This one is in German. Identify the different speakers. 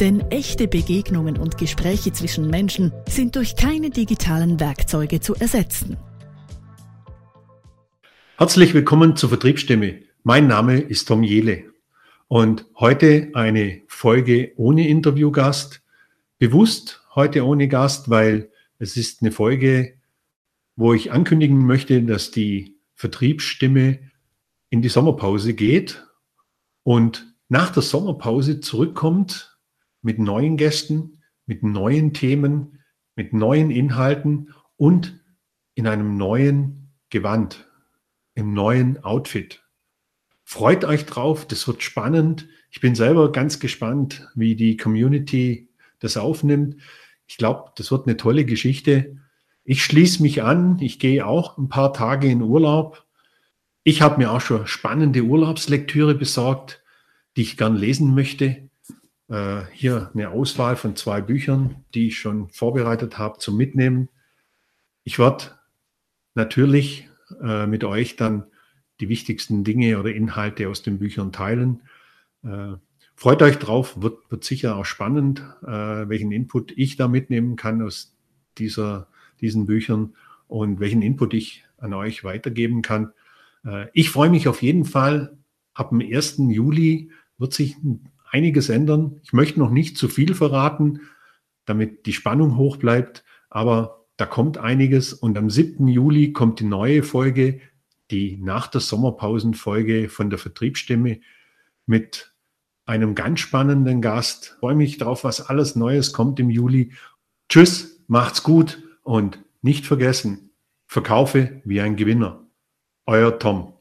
Speaker 1: Denn echte Begegnungen und Gespräche zwischen Menschen sind durch keine digitalen Werkzeuge zu ersetzen.
Speaker 2: Herzlich willkommen zur Vertriebsstimme. Mein Name ist Tom Jele und heute eine Folge ohne Interviewgast. Bewusst heute ohne Gast, weil es ist eine Folge, wo ich ankündigen möchte, dass die Vertriebsstimme in die Sommerpause geht und nach der Sommerpause zurückkommt mit neuen Gästen, mit neuen Themen, mit neuen Inhalten und in einem neuen Gewand, im neuen Outfit. Freut euch drauf, das wird spannend. Ich bin selber ganz gespannt, wie die Community das aufnimmt. Ich glaube, das wird eine tolle Geschichte. Ich schließe mich an. Ich gehe auch ein paar Tage in Urlaub. Ich habe mir auch schon spannende Urlaubslektüre besorgt, die ich gern lesen möchte. Äh, hier eine Auswahl von zwei Büchern, die ich schon vorbereitet habe zum Mitnehmen. Ich werde natürlich äh, mit euch dann die wichtigsten Dinge oder Inhalte aus den Büchern teilen. Äh, freut euch drauf, wird, wird sicher auch spannend, äh, welchen Input ich da mitnehmen kann aus dieser, diesen Büchern und welchen Input ich an euch weitergeben kann. Äh, ich freue mich auf jeden Fall. Ab dem 1. Juli wird sich ein einiges ändern. Ich möchte noch nicht zu viel verraten, damit die Spannung hoch bleibt, aber da kommt einiges und am 7. Juli kommt die neue Folge, die nach der Sommerpausenfolge von der Vertriebsstimme mit einem ganz spannenden Gast. Ich freue mich drauf, was alles Neues kommt im Juli. Tschüss, macht's gut und nicht vergessen, verkaufe wie ein Gewinner. Euer Tom.